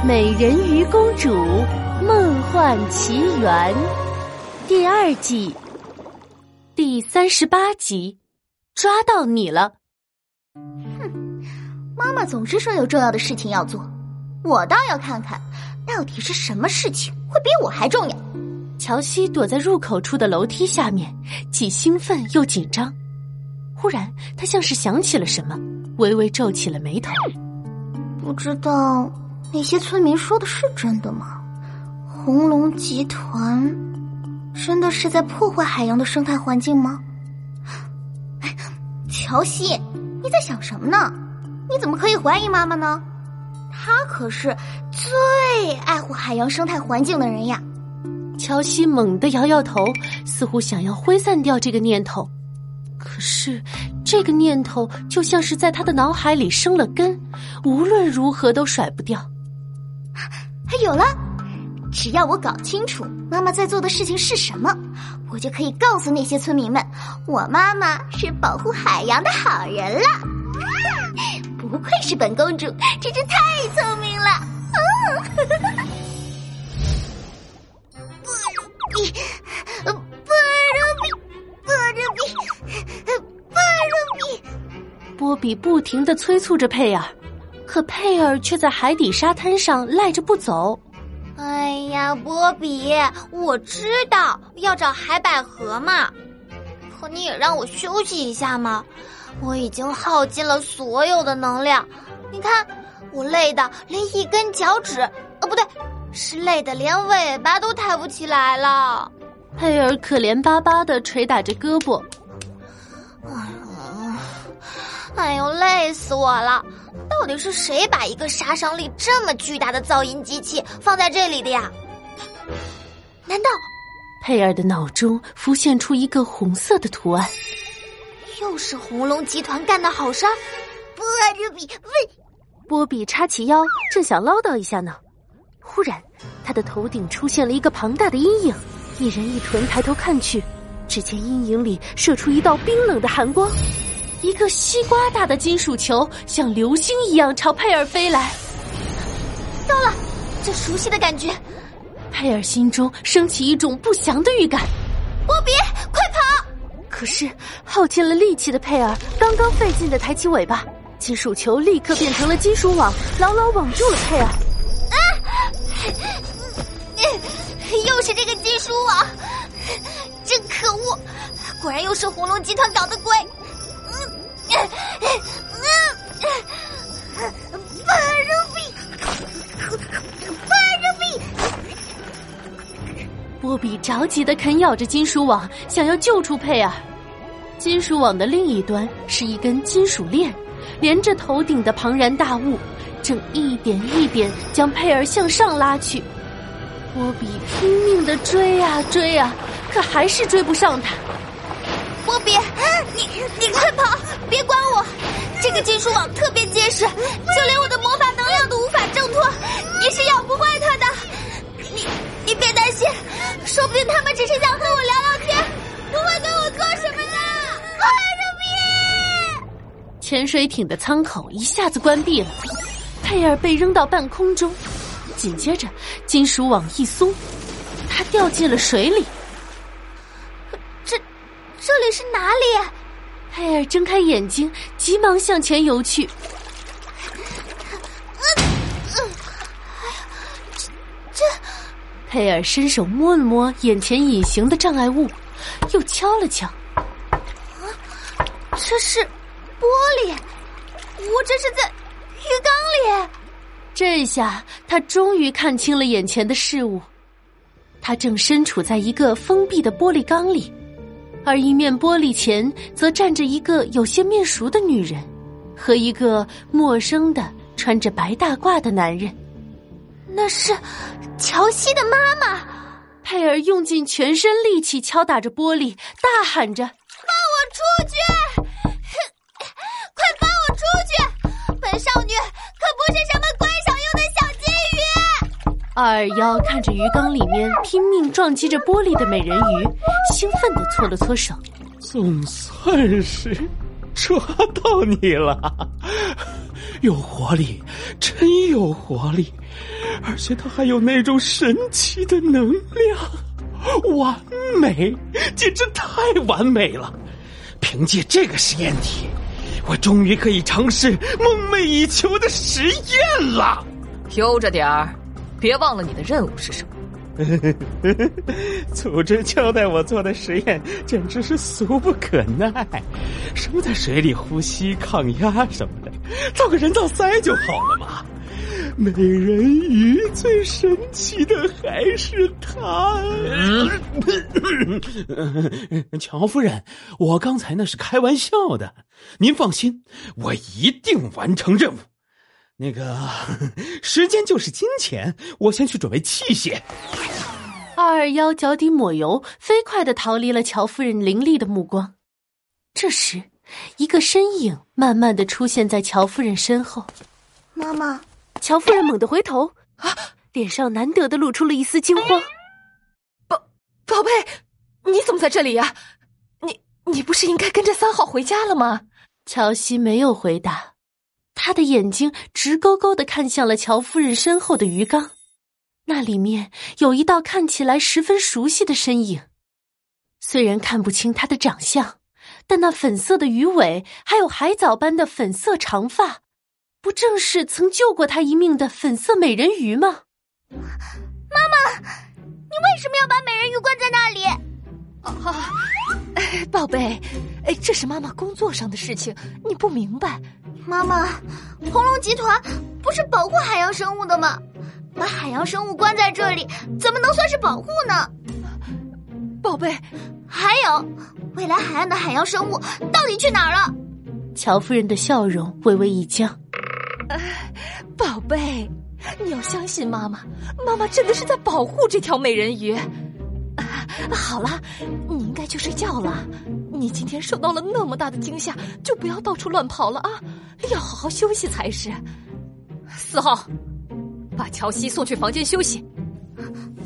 《美人鱼公主梦幻奇缘》第二季第三十八集，抓到你了！哼，妈妈总是说有重要的事情要做，我倒要看看到底是什么事情会比我还重要。乔西躲在入口处的楼梯下面，既兴奋又紧张。忽然，他像是想起了什么，微微皱起了眉头。不知道。那些村民说的是真的吗？红龙集团真的是在破坏海洋的生态环境吗？乔西，你在想什么呢？你怎么可以怀疑妈妈呢？她可是最爱护海洋生态环境的人呀！乔西猛地摇摇头，似乎想要挥散掉这个念头，可是这个念头就像是在他的脑海里生了根，无论如何都甩不掉。还有了，只要我搞清楚妈妈在做的事情是什么，我就可以告诉那些村民们，我妈妈是保护海洋的好人了。不愧是本公主，真是太聪明了。波比，波比，波比，波比，波比不停的催促着佩尔。可佩尔却在海底沙滩上赖着不走。哎呀，波比，我知道要找海百合嘛，可你也让我休息一下嘛。我已经耗尽了所有的能量，你看我累的连一根脚趾，哦不对，是累的连尾巴都抬不起来了。佩尔可怜巴巴的捶打着胳膊。哎呦，累死我了！到底是谁把一个杀伤力这么巨大的噪音机器放在这里的呀？难道佩尔的脑中浮现出一个红色的图案？又是红龙集团干的好事？波比，喂！波比叉起腰，正想唠叨一下呢，忽然他的头顶出现了一个庞大的阴影，一人一豚抬头看去，只见阴影里射出一道冰冷的寒光。一个西瓜大的金属球像流星一样朝佩尔飞来，糟了，这熟悉的感觉，佩尔心中升起一种不祥的预感。波比，快跑！可是耗尽了力气的佩尔刚刚费劲的抬起尾巴，金属球立刻变成了金属网，牢牢网住了佩尔。啊！又是这个金属网，真可恶！果然又是红龙集团搞的鬼。波比着急的啃咬着金属网，想要救出佩尔。金属网的另一端是一根金属链，连着头顶的庞然大物，正一点一点将佩尔向上拉去。波比拼命的追啊追啊，可还是追不上他。波比，你你快跑，别管我！这个金属网特别结实，就连我的魔法能量都无法潜水艇的舱口一下子关闭了，佩尔被扔到半空中，紧接着金属网一松，他掉进了水里。这这里是哪里？佩尔睁开眼睛，急忙向前游去。这，佩尔伸手摸了摸眼前隐形的障碍物，又敲了敲。啊，这是玻璃！我这是在浴缸里。这下他终于看清了眼前的事物，他正身处在一个封闭的玻璃缸里。而一面玻璃前，则站着一个有些面熟的女人，和一个陌生的穿着白大褂的男人。那是乔西的妈妈。佩尔用尽全身力气敲打着玻璃，大喊着：“放我出去！二二幺看着鱼缸里面拼命撞击着玻璃的美人鱼。兴奋的搓了搓手，总算是抓到你了，有活力，真有活力！而且它还有那种神奇的能量，完美，简直太完美了！凭借这个实验体，我终于可以尝试梦寐以求的实验了。悠着点儿，别忘了你的任务是什么。组织交代我做的实验简直是俗不可耐，什么在水里呼吸、抗压什么的，造个人造鳃就好了嘛。美人鱼最神奇的还是它。乔夫人，我刚才那是开玩笑的，您放心，我一定完成任务。那个，时间就是金钱，我先去准备器械。二二幺脚底抹油，飞快的逃离了乔夫人凌厉的目光。这时，一个身影慢慢的出现在乔夫人身后。妈妈，乔夫人猛地回头，啊，脸上难得的露出了一丝惊慌。宝宝贝，你怎么在这里呀？你你不是应该跟着三号回家了吗？乔西没有回答。他的眼睛直勾勾的看向了乔夫人身后的鱼缸，那里面有一道看起来十分熟悉的身影。虽然看不清他的长相，但那粉色的鱼尾还有海藻般的粉色长发，不正是曾救过他一命的粉色美人鱼吗？妈妈，你为什么要把美人鱼关在那里？啊，宝贝，哎，这是妈妈工作上的事情，你不明白。妈妈，红龙集团不是保护海洋生物的吗？把海洋生物关在这里，怎么能算是保护呢？宝贝，还有，未来海岸的海洋生物到底去哪儿了？乔夫人的笑容微微一僵。宝贝，你要相信妈妈，妈妈真的是在保护这条美人鱼。好了，你应该去睡觉了。你今天受到了那么大的惊吓，就不要到处乱跑了啊！要好好休息才是。四号，把乔西送去房间休息。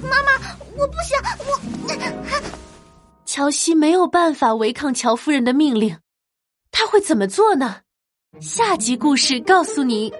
妈妈，我不想我。乔西没有办法违抗乔夫人的命令，他会怎么做呢？下集故事告诉你。